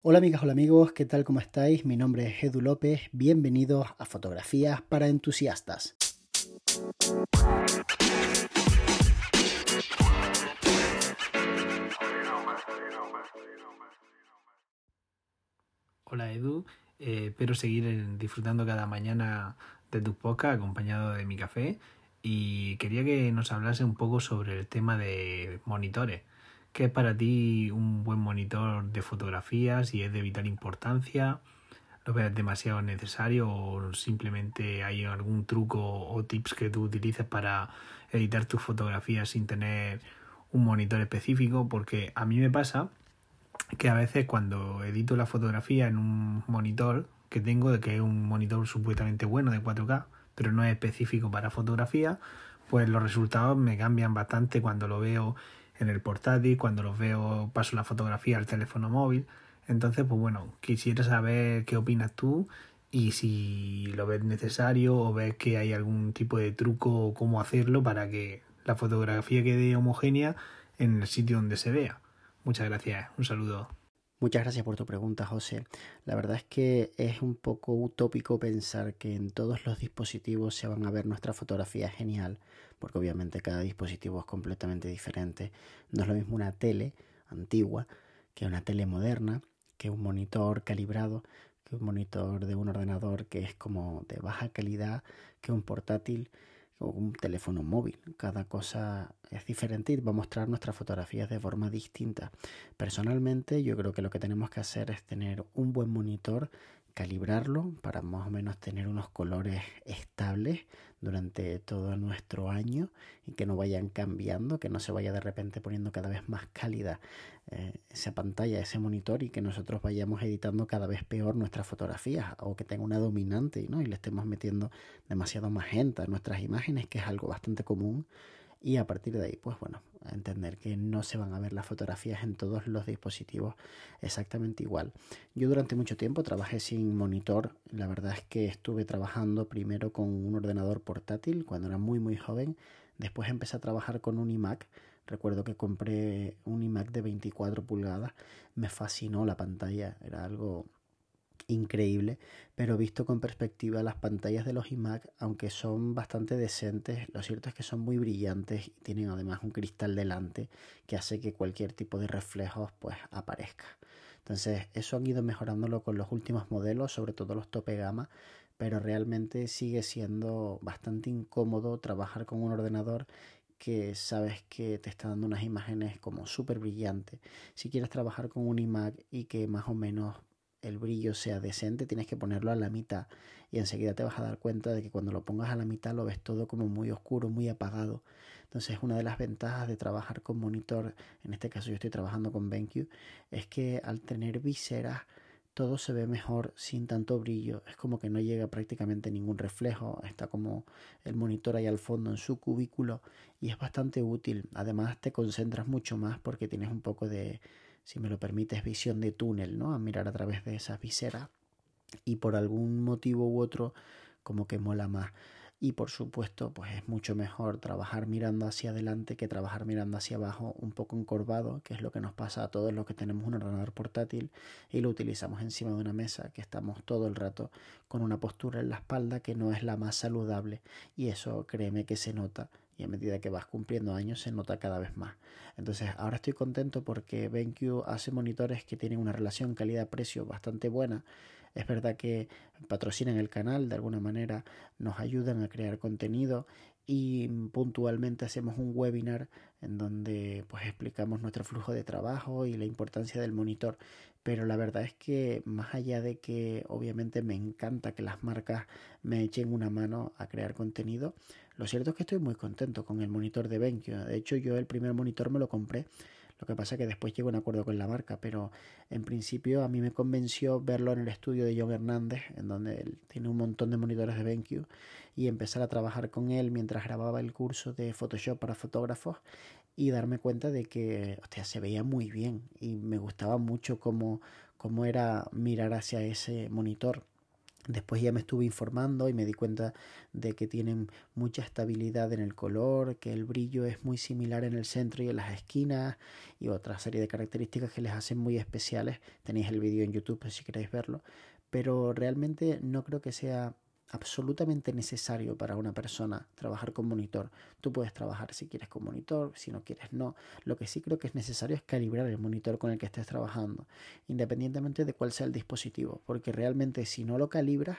Hola amigas, hola amigos, ¿qué tal? ¿Cómo estáis? Mi nombre es Edu López, bienvenidos a Fotografías para Entusiastas. Hola Edu, eh, espero seguir disfrutando cada mañana de tu podcast acompañado de mi café y quería que nos hablase un poco sobre el tema de monitores. ¿Qué es para ti un buen monitor de fotografías y es de vital importancia? ¿Lo ves demasiado necesario o simplemente hay algún truco o tips que tú utilices para editar tus fotografías sin tener un monitor específico? Porque a mí me pasa que a veces cuando edito la fotografía en un monitor que tengo, de que es un monitor supuestamente bueno de 4K, pero no es específico para fotografía, pues los resultados me cambian bastante cuando lo veo en el portátil, cuando los veo paso la fotografía al teléfono móvil. Entonces, pues bueno, quisiera saber qué opinas tú y si lo ves necesario o ves que hay algún tipo de truco o cómo hacerlo para que la fotografía quede homogénea en el sitio donde se vea. Muchas gracias, un saludo. Muchas gracias por tu pregunta, José. La verdad es que es un poco utópico pensar que en todos los dispositivos se van a ver nuestra fotografía genial, porque obviamente cada dispositivo es completamente diferente. No es lo mismo una tele antigua que una tele moderna, que un monitor calibrado, que un monitor de un ordenador que es como de baja calidad, que un portátil o un teléfono móvil. Cada cosa es diferente y va a mostrar nuestras fotografías de forma distinta. Personalmente yo creo que lo que tenemos que hacer es tener un buen monitor, calibrarlo para más o menos tener unos colores estables durante todo nuestro año y que no vayan cambiando, que no se vaya de repente poniendo cada vez más cálida eh, esa pantalla, ese monitor y que nosotros vayamos editando cada vez peor nuestras fotografías o que tenga una dominante ¿no? y le estemos metiendo demasiado magenta a nuestras imágenes, que es algo bastante común y a partir de ahí, pues bueno, entender que no se van a ver las fotografías en todos los dispositivos exactamente igual. Yo durante mucho tiempo trabajé sin monitor, la verdad es que estuve trabajando primero con un ordenador portátil cuando era muy muy joven, después empecé a trabajar con un iMac, recuerdo que compré un iMac de 24 pulgadas, me fascinó la pantalla, era algo increíble, pero visto con perspectiva las pantallas de los iMac, aunque son bastante decentes, lo cierto es que son muy brillantes y tienen además un cristal delante que hace que cualquier tipo de reflejos pues aparezca. Entonces, eso han ido mejorándolo con los últimos modelos, sobre todo los tope gama, pero realmente sigue siendo bastante incómodo trabajar con un ordenador que sabes que te está dando unas imágenes como súper brillantes. Si quieres trabajar con un iMac y que más o menos el brillo sea decente, tienes que ponerlo a la mitad y enseguida te vas a dar cuenta de que cuando lo pongas a la mitad lo ves todo como muy oscuro, muy apagado. Entonces una de las ventajas de trabajar con monitor, en este caso yo estoy trabajando con BenQ, es que al tener viseras todo se ve mejor sin tanto brillo, es como que no llega prácticamente ningún reflejo, está como el monitor ahí al fondo en su cubículo y es bastante útil. Además te concentras mucho más porque tienes un poco de si me lo permites, visión de túnel, ¿no? A mirar a través de esas viseras. Y por algún motivo u otro, como que mola más. Y por supuesto, pues es mucho mejor trabajar mirando hacia adelante que trabajar mirando hacia abajo, un poco encorvado, que es lo que nos pasa a todos los que tenemos un ordenador portátil y lo utilizamos encima de una mesa, que estamos todo el rato con una postura en la espalda que no es la más saludable. Y eso créeme que se nota y a medida que vas cumpliendo años se nota cada vez más. Entonces ahora estoy contento porque BenQ hace monitores que tienen una relación calidad-precio bastante buena. Es verdad que patrocinan el canal, de alguna manera nos ayudan a crear contenido y puntualmente hacemos un webinar en donde pues explicamos nuestro flujo de trabajo y la importancia del monitor. Pero la verdad es que más allá de que obviamente me encanta que las marcas me echen una mano a crear contenido lo cierto es que estoy muy contento con el monitor de BenQ de hecho yo el primer monitor me lo compré lo que pasa es que después llegó un acuerdo con la marca, pero en principio a mí me convenció verlo en el estudio de John Hernández, en donde él tiene un montón de monitores de BenQ, y empezar a trabajar con él mientras grababa el curso de Photoshop para fotógrafos y darme cuenta de que hostia, se veía muy bien y me gustaba mucho cómo, cómo era mirar hacia ese monitor Después ya me estuve informando y me di cuenta de que tienen mucha estabilidad en el color, que el brillo es muy similar en el centro y en las esquinas y otra serie de características que les hacen muy especiales. Tenéis el vídeo en YouTube si queréis verlo, pero realmente no creo que sea absolutamente necesario para una persona trabajar con monitor. Tú puedes trabajar si quieres con monitor, si no quieres no. Lo que sí creo que es necesario es calibrar el monitor con el que estés trabajando, independientemente de cuál sea el dispositivo, porque realmente si no lo calibras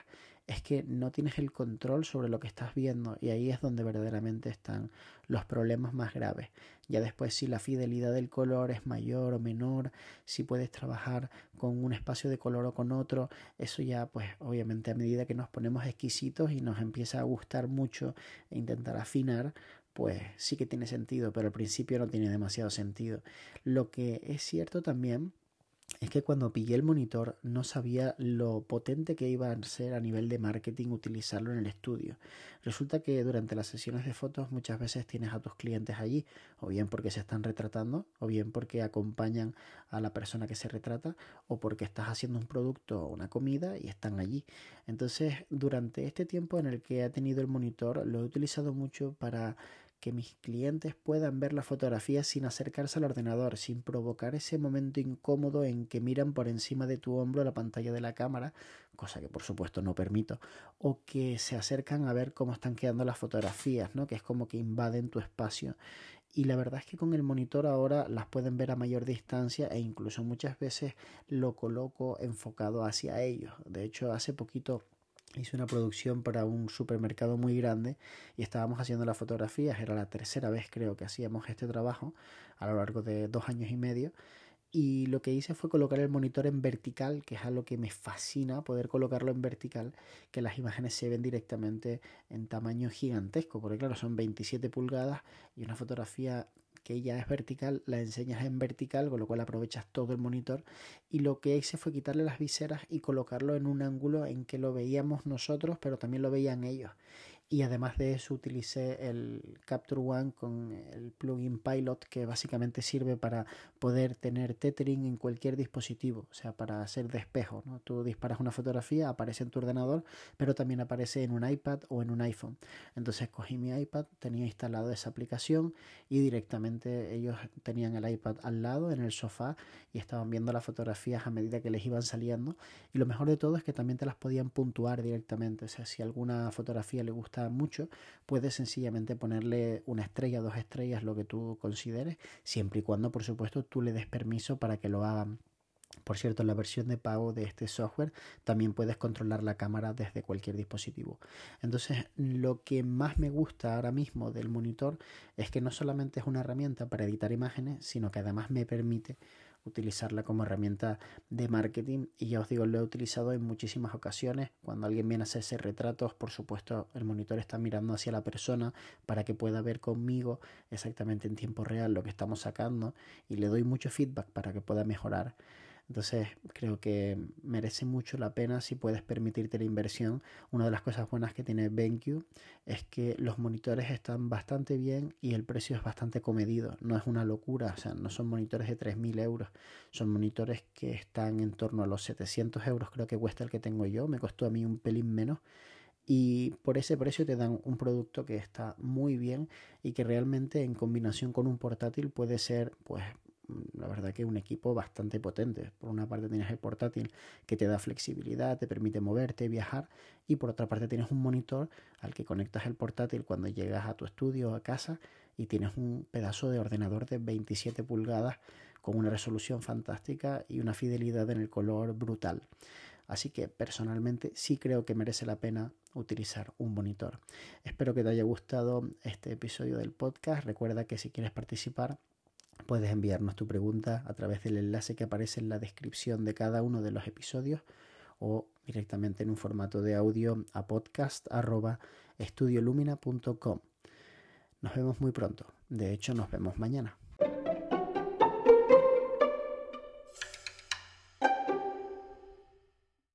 es que no tienes el control sobre lo que estás viendo y ahí es donde verdaderamente están los problemas más graves. Ya después si la fidelidad del color es mayor o menor, si puedes trabajar con un espacio de color o con otro, eso ya pues obviamente a medida que nos ponemos exquisitos y nos empieza a gustar mucho e intentar afinar, pues sí que tiene sentido, pero al principio no tiene demasiado sentido. Lo que es cierto también es que cuando pillé el monitor no sabía lo potente que iba a ser a nivel de marketing utilizarlo en el estudio. Resulta que durante las sesiones de fotos muchas veces tienes a tus clientes allí, o bien porque se están retratando, o bien porque acompañan a la persona que se retrata, o porque estás haciendo un producto o una comida y están allí. Entonces, durante este tiempo en el que he tenido el monitor, lo he utilizado mucho para que mis clientes puedan ver la fotografía sin acercarse al ordenador, sin provocar ese momento incómodo en que miran por encima de tu hombro la pantalla de la cámara, cosa que por supuesto no permito, o que se acercan a ver cómo están quedando las fotografías, ¿no? que es como que invaden tu espacio. Y la verdad es que con el monitor ahora las pueden ver a mayor distancia e incluso muchas veces lo coloco enfocado hacia ellos. De hecho, hace poquito hice una producción para un supermercado muy grande y estábamos haciendo las fotografías, era la tercera vez creo que hacíamos este trabajo a lo largo de dos años y medio. Y lo que hice fue colocar el monitor en vertical, que es algo que me fascina poder colocarlo en vertical, que las imágenes se ven directamente en tamaño gigantesco, porque claro, son 27 pulgadas y una fotografía que ya es vertical, la enseñas en vertical, con lo cual aprovechas todo el monitor. Y lo que hice fue quitarle las viseras y colocarlo en un ángulo en que lo veíamos nosotros, pero también lo veían ellos. Y además de eso utilicé el Capture One con el plugin Pilot que básicamente sirve para poder tener tethering en cualquier dispositivo, o sea, para hacer despejo. ¿no? Tú disparas una fotografía, aparece en tu ordenador, pero también aparece en un iPad o en un iPhone. Entonces cogí mi iPad, tenía instalado esa aplicación y directamente ellos tenían el iPad al lado en el sofá y estaban viendo las fotografías a medida que les iban saliendo. Y lo mejor de todo es que también te las podían puntuar directamente, o sea, si alguna fotografía le gusta mucho, puedes sencillamente ponerle una estrella, dos estrellas, lo que tú consideres, siempre y cuando, por supuesto, tú le des permiso para que lo hagan. Por cierto, en la versión de pago de este software también puedes controlar la cámara desde cualquier dispositivo. Entonces, lo que más me gusta ahora mismo del monitor es que no solamente es una herramienta para editar imágenes, sino que además me permite utilizarla como herramienta de marketing y ya os digo, lo he utilizado en muchísimas ocasiones. Cuando alguien viene a hacerse retratos, por supuesto, el monitor está mirando hacia la persona para que pueda ver conmigo exactamente en tiempo real lo que estamos sacando y le doy mucho feedback para que pueda mejorar. Entonces creo que merece mucho la pena si puedes permitirte la inversión. Una de las cosas buenas que tiene BenQ es que los monitores están bastante bien y el precio es bastante comedido. No es una locura, o sea, no son monitores de 3.000 euros. Son monitores que están en torno a los 700 euros creo que cuesta el que tengo yo. Me costó a mí un pelín menos y por ese precio te dan un producto que está muy bien y que realmente en combinación con un portátil puede ser pues la verdad que un equipo bastante potente. Por una parte tienes el portátil que te da flexibilidad, te permite moverte, viajar y por otra parte tienes un monitor al que conectas el portátil cuando llegas a tu estudio o a casa y tienes un pedazo de ordenador de 27 pulgadas con una resolución fantástica y una fidelidad en el color brutal. Así que personalmente sí creo que merece la pena utilizar un monitor. Espero que te haya gustado este episodio del podcast. Recuerda que si quieres participar Puedes enviarnos tu pregunta a través del enlace que aparece en la descripción de cada uno de los episodios o directamente en un formato de audio a podcast.estudiolumina.com. Nos vemos muy pronto. De hecho, nos vemos mañana.